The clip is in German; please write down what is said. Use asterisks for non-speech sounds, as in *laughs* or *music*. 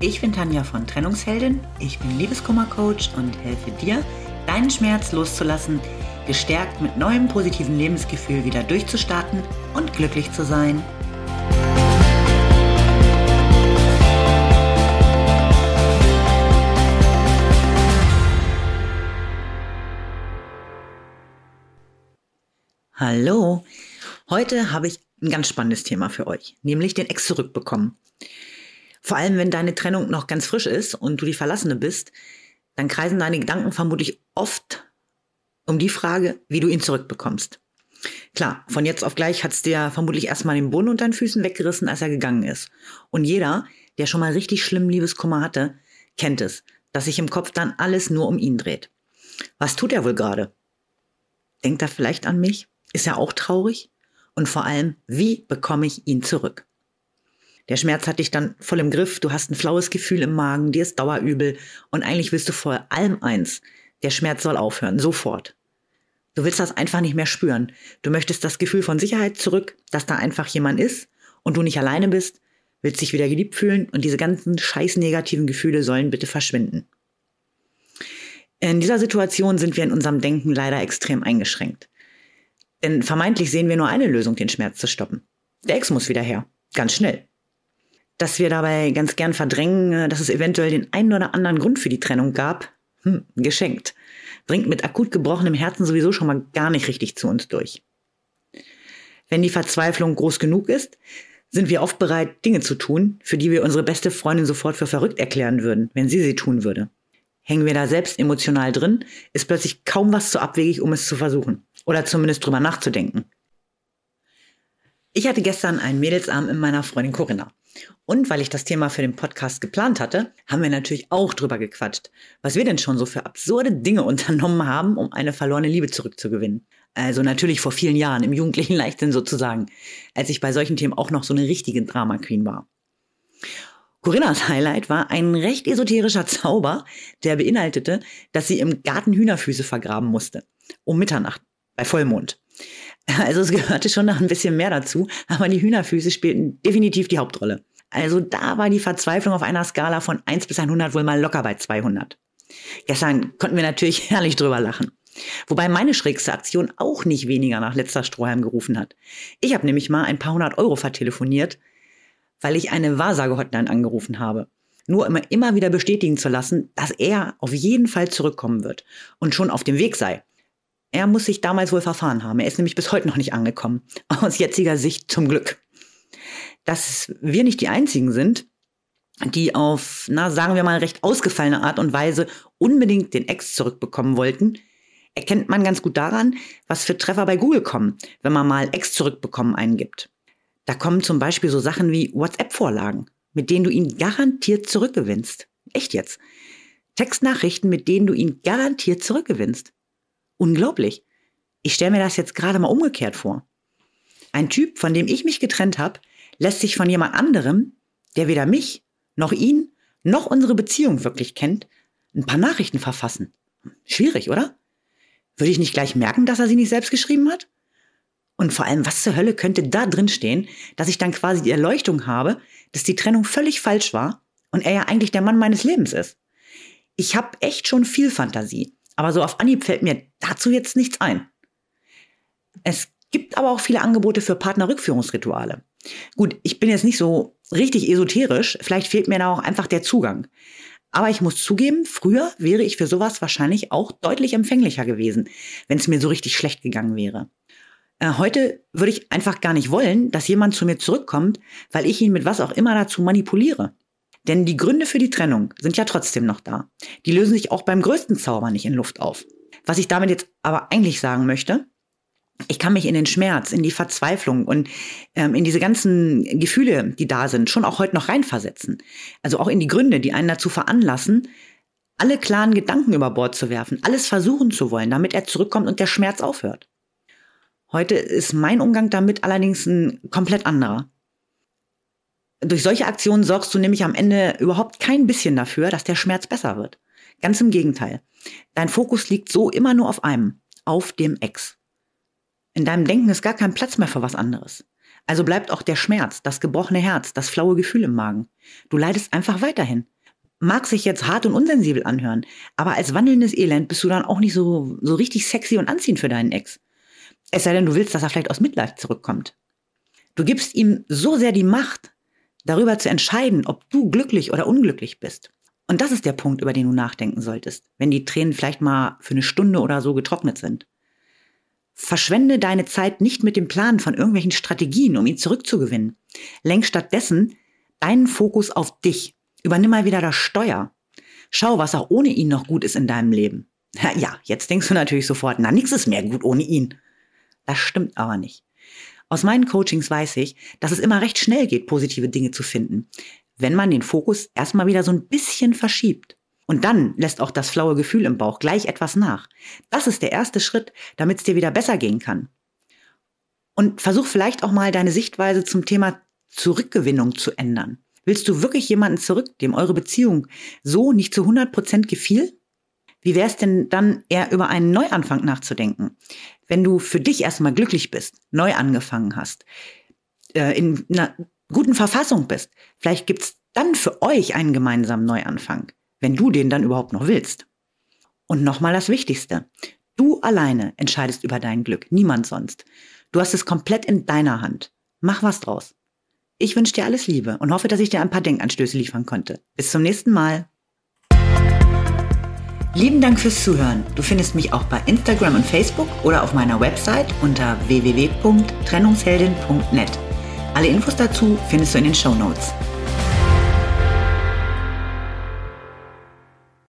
Ich bin Tanja von Trennungsheldin, ich bin Liebeskummercoach und helfe dir, deinen Schmerz loszulassen, gestärkt mit neuem positiven Lebensgefühl wieder durchzustarten und glücklich zu sein. Hallo, heute habe ich ein ganz spannendes Thema für euch, nämlich den Ex zurückbekommen. Vor allem, wenn deine Trennung noch ganz frisch ist und du die Verlassene bist, dann kreisen deine Gedanken vermutlich oft um die Frage, wie du ihn zurückbekommst. Klar, von jetzt auf gleich hat's dir vermutlich erstmal den Boden unter den Füßen weggerissen, als er gegangen ist. Und jeder, der schon mal richtig schlimm Liebeskummer hatte, kennt es, dass sich im Kopf dann alles nur um ihn dreht. Was tut er wohl gerade? Denkt er vielleicht an mich? Ist er auch traurig? Und vor allem, wie bekomme ich ihn zurück? Der Schmerz hat dich dann voll im Griff, du hast ein flaues Gefühl im Magen, dir ist dauerübel und eigentlich willst du vor allem eins, der Schmerz soll aufhören, sofort. Du willst das einfach nicht mehr spüren. Du möchtest das Gefühl von Sicherheit zurück, dass da einfach jemand ist und du nicht alleine bist, willst dich wieder geliebt fühlen und diese ganzen scheiß negativen Gefühle sollen bitte verschwinden. In dieser Situation sind wir in unserem Denken leider extrem eingeschränkt. Denn vermeintlich sehen wir nur eine Lösung, den Schmerz zu stoppen. Der Ex muss wieder her. Ganz schnell dass wir dabei ganz gern verdrängen, äh, dass es eventuell den einen oder anderen Grund für die Trennung gab, hm, geschenkt. Bringt mit akut gebrochenem Herzen sowieso schon mal gar nicht richtig zu uns durch. Wenn die Verzweiflung groß genug ist, sind wir oft bereit, Dinge zu tun, für die wir unsere beste Freundin sofort für verrückt erklären würden, wenn sie sie tun würde. Hängen wir da selbst emotional drin, ist plötzlich kaum was zu abwegig, um es zu versuchen. Oder zumindest drüber nachzudenken. Ich hatte gestern einen Mädelsarm in meiner Freundin Corinna. Und weil ich das Thema für den Podcast geplant hatte, haben wir natürlich auch drüber gequatscht, was wir denn schon so für absurde Dinge *laughs* unternommen haben, um eine verlorene Liebe zurückzugewinnen. Also natürlich vor vielen Jahren, im jugendlichen Leichtsinn sozusagen, als ich bei solchen Themen auch noch so eine richtige Drama Queen war. Corinnas Highlight war ein recht esoterischer Zauber, der beinhaltete, dass sie im Garten Hühnerfüße vergraben musste. Um Mitternacht, bei Vollmond. Also es gehörte schon noch ein bisschen mehr dazu, aber die Hühnerfüße spielten definitiv die Hauptrolle. Also da war die Verzweiflung auf einer Skala von 1 bis 100 wohl mal locker bei 200. Gestern konnten wir natürlich *laughs* herrlich drüber lachen. Wobei meine schrägste Aktion auch nicht weniger nach letzter Strohhalm gerufen hat. Ich habe nämlich mal ein paar hundert Euro vertelefoniert, weil ich eine Wahrsage-Hotline angerufen habe. Nur immer, immer wieder bestätigen zu lassen, dass er auf jeden Fall zurückkommen wird und schon auf dem Weg sei. Er muss sich damals wohl verfahren haben. Er ist nämlich bis heute noch nicht angekommen. *laughs* Aus jetziger Sicht zum Glück. Dass wir nicht die einzigen sind, die auf, na, sagen wir mal, recht ausgefallene Art und Weise unbedingt den Ex zurückbekommen wollten, erkennt man ganz gut daran, was für Treffer bei Google kommen, wenn man mal Ex zurückbekommen eingibt. Da kommen zum Beispiel so Sachen wie WhatsApp-Vorlagen, mit denen du ihn garantiert zurückgewinnst. Echt jetzt. Textnachrichten, mit denen du ihn garantiert zurückgewinnst. Unglaublich. Ich stelle mir das jetzt gerade mal umgekehrt vor. Ein Typ, von dem ich mich getrennt habe, lässt sich von jemand anderem, der weder mich, noch ihn, noch unsere Beziehung wirklich kennt, ein paar Nachrichten verfassen. Schwierig, oder? Würde ich nicht gleich merken, dass er sie nicht selbst geschrieben hat? Und vor allem, was zur Hölle könnte da drin stehen, dass ich dann quasi die Erleuchtung habe, dass die Trennung völlig falsch war und er ja eigentlich der Mann meines Lebens ist? Ich habe echt schon viel Fantasie. Aber so auf Anhieb fällt mir dazu jetzt nichts ein. Es gibt aber auch viele Angebote für Partnerrückführungsrituale. Gut, ich bin jetzt nicht so richtig esoterisch, vielleicht fehlt mir da auch einfach der Zugang. Aber ich muss zugeben, früher wäre ich für sowas wahrscheinlich auch deutlich empfänglicher gewesen, wenn es mir so richtig schlecht gegangen wäre. Äh, heute würde ich einfach gar nicht wollen, dass jemand zu mir zurückkommt, weil ich ihn mit was auch immer dazu manipuliere. Denn die Gründe für die Trennung sind ja trotzdem noch da. Die lösen sich auch beim größten Zauber nicht in Luft auf. Was ich damit jetzt aber eigentlich sagen möchte, ich kann mich in den Schmerz, in die Verzweiflung und ähm, in diese ganzen Gefühle, die da sind, schon auch heute noch reinversetzen. Also auch in die Gründe, die einen dazu veranlassen, alle klaren Gedanken über Bord zu werfen, alles versuchen zu wollen, damit er zurückkommt und der Schmerz aufhört. Heute ist mein Umgang damit allerdings ein komplett anderer. Durch solche Aktionen sorgst du nämlich am Ende überhaupt kein bisschen dafür, dass der Schmerz besser wird. Ganz im Gegenteil. Dein Fokus liegt so immer nur auf einem, auf dem Ex. In deinem Denken ist gar kein Platz mehr für was anderes. Also bleibt auch der Schmerz, das gebrochene Herz, das flaue Gefühl im Magen. Du leidest einfach weiterhin. Mag sich jetzt hart und unsensibel anhören, aber als wandelndes Elend bist du dann auch nicht so, so richtig sexy und anziehend für deinen Ex. Es sei denn, du willst, dass er vielleicht aus Mitleid zurückkommt. Du gibst ihm so sehr die Macht, darüber zu entscheiden, ob du glücklich oder unglücklich bist. Und das ist der Punkt, über den du nachdenken solltest, wenn die Tränen vielleicht mal für eine Stunde oder so getrocknet sind. Verschwende deine Zeit nicht mit dem Plan von irgendwelchen Strategien, um ihn zurückzugewinnen. Lenk stattdessen deinen Fokus auf dich. Übernimm mal wieder das Steuer. Schau, was auch ohne ihn noch gut ist in deinem Leben. Ja, jetzt denkst du natürlich sofort, na, nichts ist mehr gut ohne ihn. Das stimmt aber nicht. Aus meinen Coachings weiß ich, dass es immer recht schnell geht, positive Dinge zu finden, wenn man den Fokus erstmal wieder so ein bisschen verschiebt. Und dann lässt auch das flaue Gefühl im Bauch gleich etwas nach. Das ist der erste Schritt, damit es dir wieder besser gehen kann. Und versuch vielleicht auch mal deine Sichtweise zum Thema Zurückgewinnung zu ändern. Willst du wirklich jemanden zurück, dem eure Beziehung so nicht zu 100 Prozent gefiel? Wie wäre es denn dann eher über einen Neuanfang nachzudenken? Wenn du für dich erstmal glücklich bist, neu angefangen hast, äh, in einer guten Verfassung bist, vielleicht gibt's dann für euch einen gemeinsamen Neuanfang wenn du den dann überhaupt noch willst. Und nochmal das Wichtigste. Du alleine entscheidest über dein Glück, niemand sonst. Du hast es komplett in deiner Hand. Mach was draus. Ich wünsche dir alles Liebe und hoffe, dass ich dir ein paar Denkanstöße liefern konnte. Bis zum nächsten Mal. Lieben Dank fürs Zuhören. Du findest mich auch bei Instagram und Facebook oder auf meiner Website unter www.trennungsheldin.net. Alle Infos dazu findest du in den Show Notes.